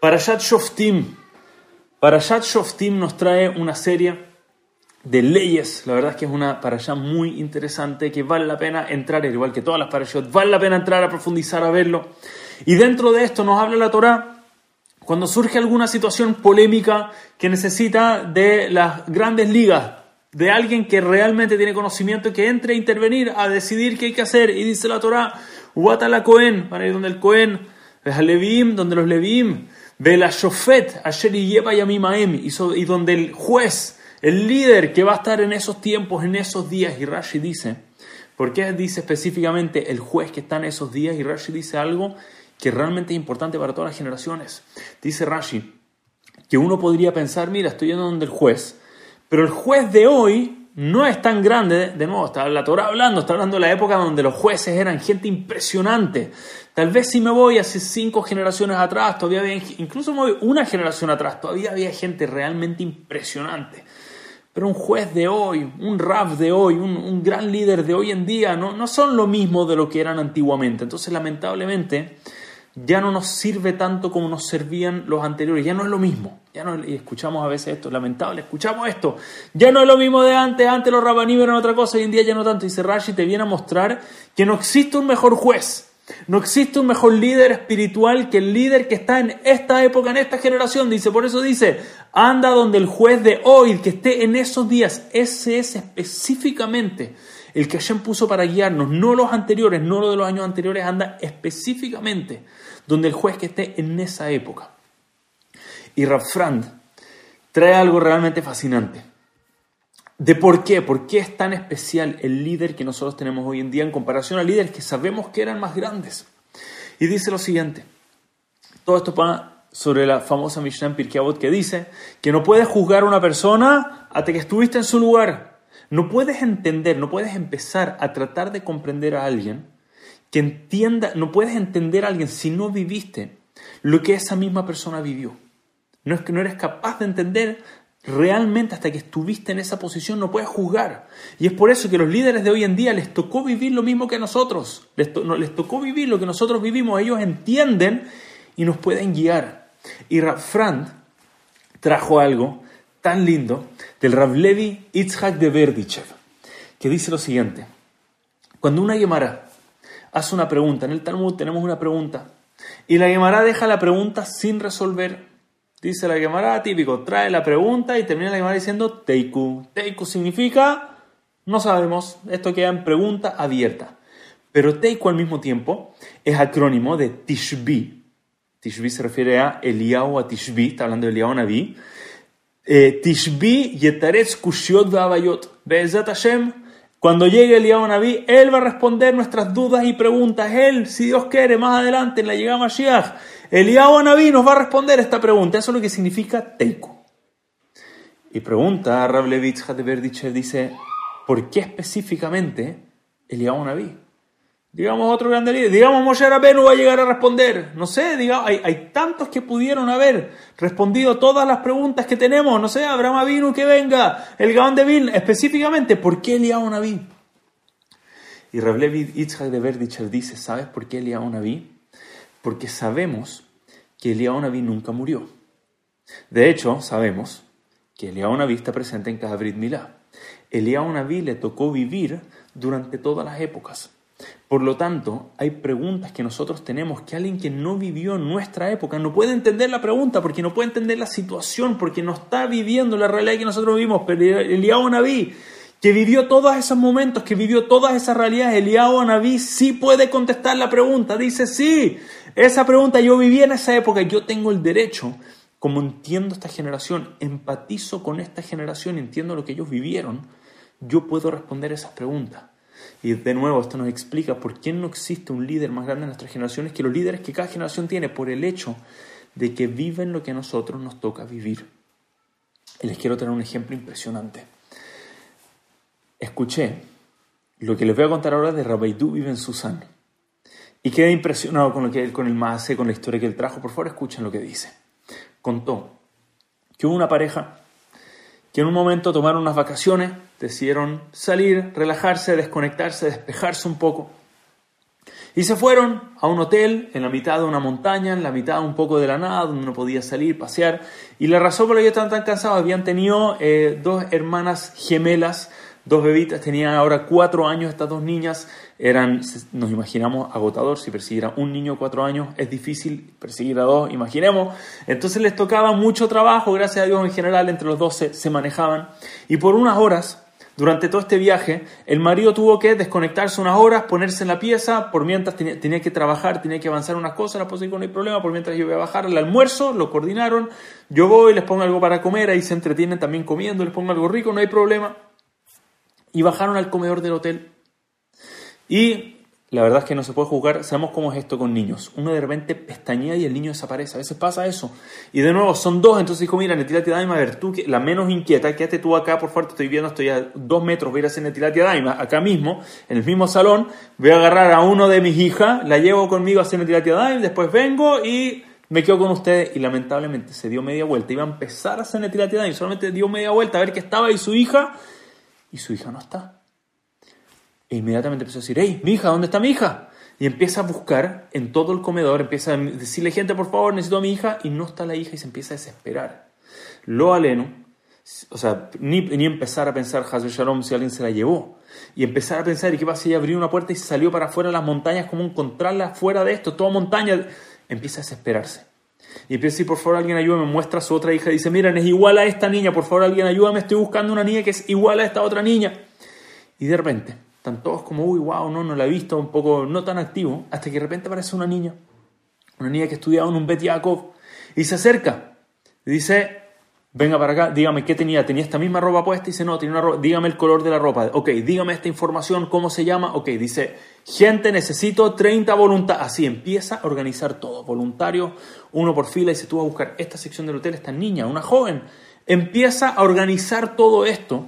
Parashat Shoftim. Parashat Shoftim nos trae una serie de leyes. La verdad es que es una parasha muy interesante que vale la pena entrar, igual que todas las parashot, vale la pena entrar a profundizar, a verlo. Y dentro de esto nos habla la Torah cuando surge alguna situación polémica que necesita de las grandes ligas, de alguien que realmente tiene conocimiento, que entre a intervenir, a decidir qué hay que hacer. Y dice la Torah, la Cohen, para ir donde el Cohen, Leviim, donde los Leviim, y donde el juez, el líder que va a estar en esos tiempos, en esos días, y Rashi dice, ¿por qué dice específicamente el juez que está en esos días? Y Rashi dice algo que realmente es importante para todas las generaciones. Dice Rashi que uno podría pensar, mira, estoy yendo donde el juez, pero el juez de hoy no es tan grande, de nuevo, está la Torah hablando, está hablando de la época donde los jueces eran gente impresionante. Tal vez si me voy hace cinco generaciones atrás, todavía había, incluso me voy una generación atrás, todavía había gente realmente impresionante. Pero un juez de hoy, un rab de hoy, un, gran líder de hoy en día, no, no son lo mismo de lo que eran antiguamente. Entonces, lamentablemente, ya no nos sirve tanto como nos servían los anteriores, ya no es lo mismo. Ya no, y escuchamos a veces esto, lamentable, escuchamos esto, ya no es lo mismo de antes, antes los rabaní eran otra cosa, hoy en día ya no tanto. Y Rashi te viene a mostrar que no existe un mejor juez, no existe un mejor líder espiritual que el líder que está en esta época, en esta generación. Dice, por eso dice, anda donde el juez de hoy, que esté en esos días, ese es específicamente el que Hashem puso para guiarnos, no los anteriores, no lo de los años anteriores, anda específicamente donde el juez que esté en esa época. Y Rafrand trae algo realmente fascinante. De por qué, por qué es tan especial el líder que nosotros tenemos hoy en día en comparación al líder que sabemos que eran más grandes. Y dice lo siguiente, todo esto va sobre la famosa Mishnah en Pirkei que dice que no puedes juzgar a una persona hasta que estuviste en su lugar. No puedes entender, no puedes empezar a tratar de comprender a alguien que entienda, no puedes entender a alguien si no viviste lo que esa misma persona vivió. No es que no eres capaz de entender realmente hasta que estuviste en esa posición, no puedes juzgar. Y es por eso que los líderes de hoy en día les tocó vivir lo mismo que nosotros. Les, les tocó vivir lo que nosotros vivimos. Ellos entienden y nos pueden guiar. Y Frand trajo algo tan lindo del Rav Levi Itzhak de Verdichev, que dice lo siguiente. Cuando una Gemara hace una pregunta. En el Talmud tenemos una pregunta. Y la Gemara deja la pregunta sin resolver. Dice la Gemara, típico, trae la pregunta y termina la Gemara diciendo Teiku. Teiku significa, no sabemos, esto queda en pregunta abierta. Pero Teiku al mismo tiempo es acrónimo de Tishbi. Tishbi se refiere a Eliyahu a Tishbi, está hablando de Eliyahu Nabi. Eh, Tishbi Yetaretz Kushiot. Be'ezat Hashem cuando llegue el Naví, Él va a responder nuestras dudas y preguntas. Él, si Dios quiere, más adelante en la llegada a Mashiach, el Naví nos va a responder esta pregunta. Eso es lo que significa Teiko. Y pregunta a Rav Levitz dice, ¿por qué específicamente el Naví? Digamos otro grande líder, digamos Moshe Rabbeinu va a llegar a responder. No sé, digamos, hay, hay, tantos que pudieron haber respondido todas las preguntas que tenemos. No sé, Abraham Avinu que venga, el Gaón de Vil, específicamente, ¿por qué Eliyahu Naví? Y Rablevi Itzhak de Verdicher dice, ¿sabes por qué Eliyahu Naví? Porque sabemos que Eliyahu Naví nunca murió. De hecho, sabemos que Eliyahu Naví está presente en cada Brit Milá. Eliyahu Naví le tocó vivir durante todas las épocas. Por lo tanto, hay preguntas que nosotros tenemos que alguien que no vivió en nuestra época no puede entender la pregunta porque no puede entender la situación, porque no está viviendo la realidad que nosotros vivimos. Pero Eliyahu Naví, que vivió todos esos momentos, que vivió todas esas realidades, Eliyahu Naví sí puede contestar la pregunta. Dice, sí, esa pregunta yo viví en esa época, yo tengo el derecho, como entiendo esta generación, empatizo con esta generación, entiendo lo que ellos vivieron, yo puedo responder esas preguntas. Y de nuevo, esto nos explica por qué no existe un líder más grande en nuestras generaciones que los líderes que cada generación tiene, por el hecho de que viven lo que a nosotros nos toca vivir. Y les quiero tener un ejemplo impresionante. Escuché lo que les voy a contar ahora de Rabaidú vive en Susan. Y quedé impresionado con, lo que, con el Maase, con la historia que él trajo. Por favor, escuchen lo que dice. Contó que hubo una pareja que en un momento tomaron unas vacaciones, decidieron salir, relajarse, desconectarse, despejarse un poco. Y se fueron a un hotel en la mitad de una montaña, en la mitad un poco de la nada, donde no podía salir, pasear. Y la razón por la que estaban tan cansados, habían tenido eh, dos hermanas gemelas, dos bebitas, tenían ahora cuatro años estas dos niñas, eran, nos imaginamos, agotador, si perseguir a un niño cuatro años es difícil, perseguir a dos, imaginemos. Entonces les tocaba mucho trabajo, gracias a Dios en general, entre los dos se manejaban. Y por unas horas durante todo este viaje, el marido tuvo que desconectarse unas horas, ponerse en la pieza, por mientras tenía, que trabajar, tenía que avanzar unas cosas, la dijo no hay problema, por mientras yo voy a bajar el almuerzo, lo coordinaron, yo voy, les pongo algo para comer, ahí se entretienen también comiendo, les pongo algo rico, no hay problema. Y bajaron al comedor del hotel. Y la verdad es que no se puede jugar. Sabemos cómo es esto con niños. Uno de repente pestañea y el niño desaparece. A veces pasa eso. Y de nuevo, son dos. Entonces dijo, mira, Netilati Daima, a ver, tú, la menos inquieta, quédate tú acá, por favor, te estoy viendo, estoy a dos metros, voy a ir a hacer Netilati Daima, acá mismo, en el mismo salón. Voy a agarrar a uno de mis hijas, la llevo conmigo a hacer Netilati Daima, después vengo y me quedo con ustedes. Y lamentablemente se dio media vuelta. Iba a empezar a hacer Netilati Daima, solamente dio media vuelta a ver que estaba ahí su hija. Y su hija no está. E inmediatamente empezó a decir, hey, mi hija, ¿dónde está mi hija? Y empieza a buscar en todo el comedor, empieza a decirle, gente, por favor, necesito a mi hija, y no está la hija y se empieza a desesperar. Lo aleno, o sea, ni, ni empezar a pensar, Hazel Shalom, si alguien se la llevó. Y empezar a pensar, ¿y qué pasa si ella abrió una puerta y salió para afuera de las montañas? ¿Cómo encontrarla fuera de esto? Toda montaña. Empieza a desesperarse. Y empieza a por favor, alguien ayúdame. Muestra a su otra hija. Dice, miren, es igual a esta niña. Por favor, alguien ayúdame. Estoy buscando una niña que es igual a esta otra niña. Y de repente, están todos como, uy, wow, no, no la he visto, un poco no tan activo, hasta que de repente aparece una niña, una niña que estudiaba en un Bet Yaakov, y se acerca, y dice, venga para acá, dígame qué tenía, tenía esta misma ropa puesta, dice, no, tiene una ropa, dígame el color de la ropa, ok, dígame esta información, cómo se llama, ok, dice, gente, necesito 30 voluntarios, así empieza a organizar todo, voluntarios, uno por fila, se tú a buscar esta sección del hotel, esta niña, una joven, empieza a organizar todo esto,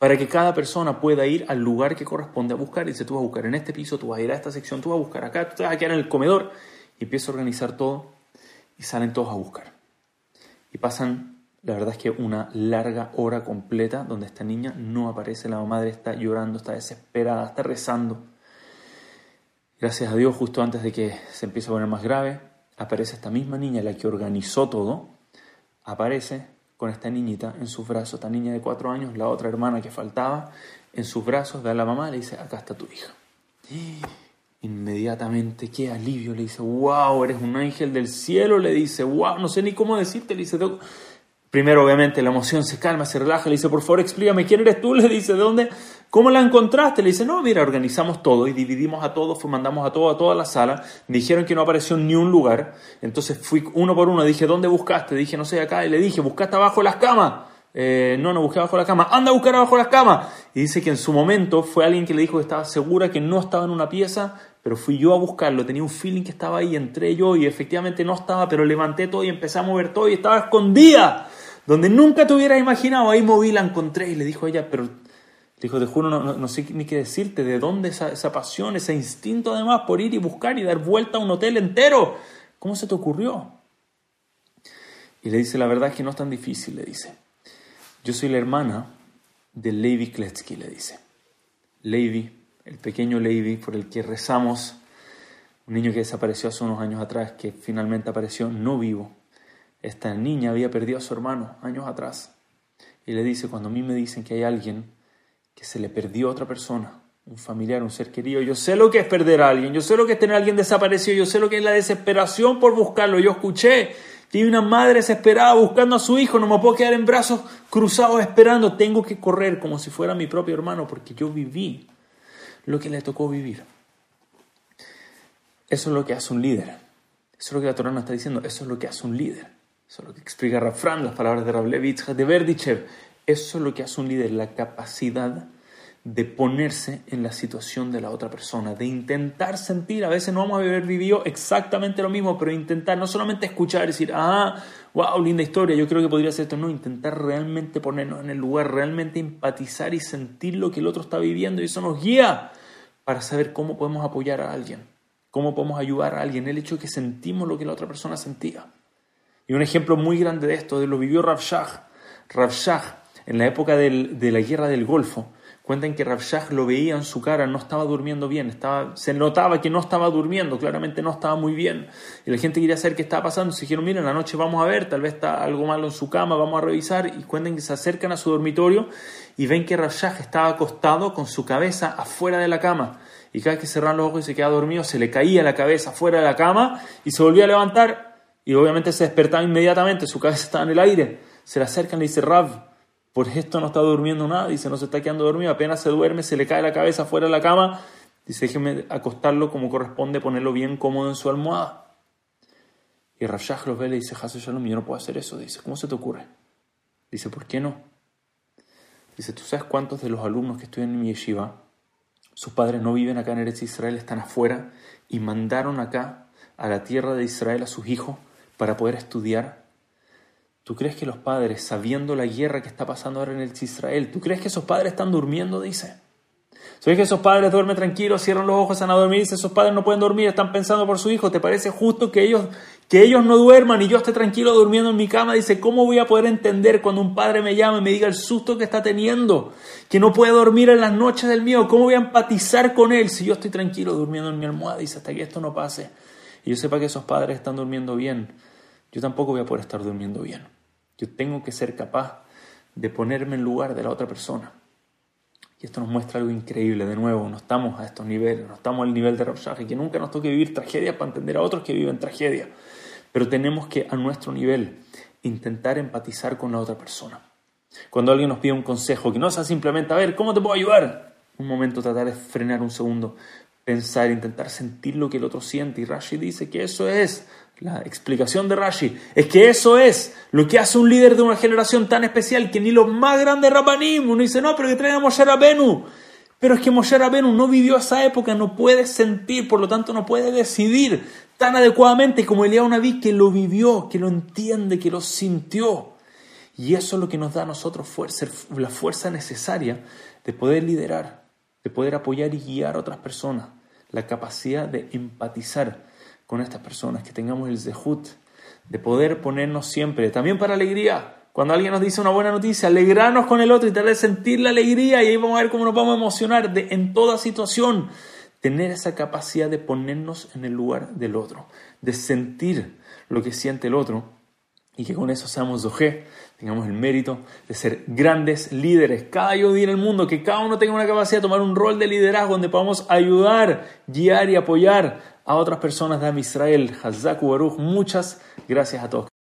para que cada persona pueda ir al lugar que corresponde a buscar. Dice, tú vas a buscar en este piso, tú vas a ir a esta sección, tú vas a buscar acá, tú vas a quedar en el comedor. Y empieza a organizar todo y salen todos a buscar. Y pasan, la verdad es que una larga hora completa donde esta niña no aparece, la madre está llorando, está desesperada, está rezando. Gracias a Dios, justo antes de que se empiece a poner más grave, aparece esta misma niña, la que organizó todo, aparece con esta niñita en sus brazos, esta niña de cuatro años, la otra hermana que faltaba, en sus brazos, ve a la mamá y le dice, acá está tu hija. Inmediatamente, qué alivio, le dice, wow, eres un ángel del cielo, le dice, wow, no sé ni cómo decirte, le dice, Primero, obviamente, la emoción se calma, se relaja, le dice, por favor, explícame quién eres tú, le dice, ¿de dónde? ¿Cómo la encontraste? Le dice, no, mira, organizamos todo y dividimos a todos, mandamos a todos a toda la sala, dijeron que no apareció ni un lugar, entonces fui uno por uno, dije, ¿dónde buscaste? Dije, no sé, acá, y le dije, ¿buscaste abajo las camas? Eh, no, no busqué abajo las camas, anda a buscar abajo las camas. Y dice que en su momento fue alguien que le dijo que estaba segura que no estaba en una pieza, pero fui yo a buscarlo, tenía un feeling que estaba ahí, entré yo y efectivamente no estaba, pero levanté todo y empecé a mover todo y estaba escondida donde nunca te hubieras imaginado, ahí moví, la encontré y le dijo a ella, pero dijo, te juro, no, sé ni qué decirte, de dónde esa, esa, pasión, ese instinto además por ir y buscar y dar vuelta a un hotel entero. ¿Cómo se te ocurrió? Y le dice, la verdad es que no es tan difícil, le dice. Yo soy la hermana de Levi Kletsky, le dice. Levi, el pequeño Levi por el que rezamos, un niño que desapareció hace unos años atrás, que finalmente apareció no vivo, esta niña había perdido a su hermano años atrás. Y le dice, cuando a mí me dicen que hay alguien que se le perdió a otra persona, un familiar, un ser querido, yo sé lo que es perder a alguien, yo sé lo que es tener a alguien desaparecido, yo sé lo que es la desesperación por buscarlo. Yo escuché que hay una madre desesperada buscando a su hijo, no me puedo quedar en brazos cruzados esperando, tengo que correr como si fuera mi propio hermano, porque yo viví lo que le tocó vivir. Eso es lo que hace un líder. Eso es lo que la Torah nos está diciendo. Eso es lo que hace un líder. Eso es lo que explica Rafran, las palabras de Rablevich, de Verdichev. Eso es lo que hace un líder, la capacidad de ponerse en la situación de la otra persona, de intentar sentir, a veces no vamos a haber vivido exactamente lo mismo, pero intentar no solamente escuchar y decir, ah, wow, linda historia, yo creo que podría ser esto, no, intentar realmente ponernos en el lugar, realmente empatizar y sentir lo que el otro está viviendo y eso nos guía para saber cómo podemos apoyar a alguien, cómo podemos ayudar a alguien, el hecho de que sentimos lo que la otra persona sentía. Y un ejemplo muy grande de esto lo vivió Rav Shah. Rav Shah, en la época de la guerra del Golfo, Cuentan que Rav lo veía en su cara, no estaba durmiendo bien, estaba, se notaba que no estaba durmiendo, claramente no estaba muy bien. Y la gente quería saber qué estaba pasando. Se dijeron, miren, la noche vamos a ver, tal vez está algo malo en su cama, vamos a revisar. Y cuentan que se acercan a su dormitorio y ven que Rav estaba acostado con su cabeza afuera de la cama. Y cada vez que cerraban los ojos y se quedaba dormido, se le caía la cabeza afuera de la cama y se volvía a levantar. Y obviamente se despertaba inmediatamente, su cabeza estaba en el aire. Se le acercan y le dice, Rav, por esto no está durmiendo nada, dice, no se está quedando dormido, apenas se duerme, se le cae la cabeza fuera de la cama, dice, déjeme acostarlo como corresponde, ponerlo bien cómodo en su almohada. Y Rafshah lo ve y le dice, Hasu Shalom, yo no puedo hacer eso. Dice, ¿cómo se te ocurre? Dice, ¿por qué no? Dice, ¿tú sabes cuántos de los alumnos que estudian en mi yeshiva, sus padres no viven acá en Eretz Israel, están afuera y mandaron acá a la tierra de Israel a sus hijos para poder estudiar ¿Tú crees que los padres, sabiendo la guerra que está pasando ahora en el Israel, ¿tú crees que esos padres están durmiendo? Dice. ¿Sabes que esos padres duermen tranquilos, cierran los ojos, están a dormir? Dice, esos padres no pueden dormir, están pensando por su hijo. ¿Te parece justo que ellos, que ellos no duerman y yo esté tranquilo durmiendo en mi cama? Dice, ¿cómo voy a poder entender cuando un padre me llama y me diga el susto que está teniendo? Que no puede dormir en las noches del mío. ¿Cómo voy a empatizar con él si yo estoy tranquilo durmiendo en mi almohada? Dice, hasta que esto no pase. Y yo sepa que esos padres están durmiendo bien yo tampoco voy a poder estar durmiendo bien. Yo tengo que ser capaz de ponerme en lugar de la otra persona. Y esto nos muestra algo increíble. De nuevo, no estamos a estos niveles, no estamos al nivel de y que nunca nos toque vivir tragedia para entender a otros que viven tragedia. Pero tenemos que, a nuestro nivel, intentar empatizar con la otra persona. Cuando alguien nos pide un consejo, que no sea simplemente, a ver, ¿cómo te puedo ayudar? Un momento tratar de frenar un segundo, pensar, intentar sentir lo que el otro siente. Y Rashi dice que eso es la explicación de Rashi es que eso es lo que hace un líder de una generación tan especial que ni los más grandes Rabbanim, uno dice, no, pero que traen a Moshe Rabenu. Pero es que Moshe Rabenu no vivió esa época, no puede sentir, por lo tanto no puede decidir tan adecuadamente como Eliyahu Naví que lo vivió, que lo entiende, que lo sintió. Y eso es lo que nos da a nosotros la fuerza necesaria de poder liderar, de poder apoyar y guiar a otras personas, la capacidad de empatizar con estas personas, que tengamos el zehut de poder ponernos siempre, también para alegría. Cuando alguien nos dice una buena noticia, alegrarnos con el otro y tal vez sentir la alegría y ahí vamos a ver cómo nos vamos a emocionar de, en toda situación. Tener esa capacidad de ponernos en el lugar del otro, de sentir lo que siente el otro y que con eso seamos doje, tengamos el mérito de ser grandes líderes. Cada día en el mundo, que cada uno tenga una capacidad de tomar un rol de liderazgo donde podamos ayudar, guiar y apoyar a otras personas de Israel. Hazaku Baruch, muchas gracias a todos.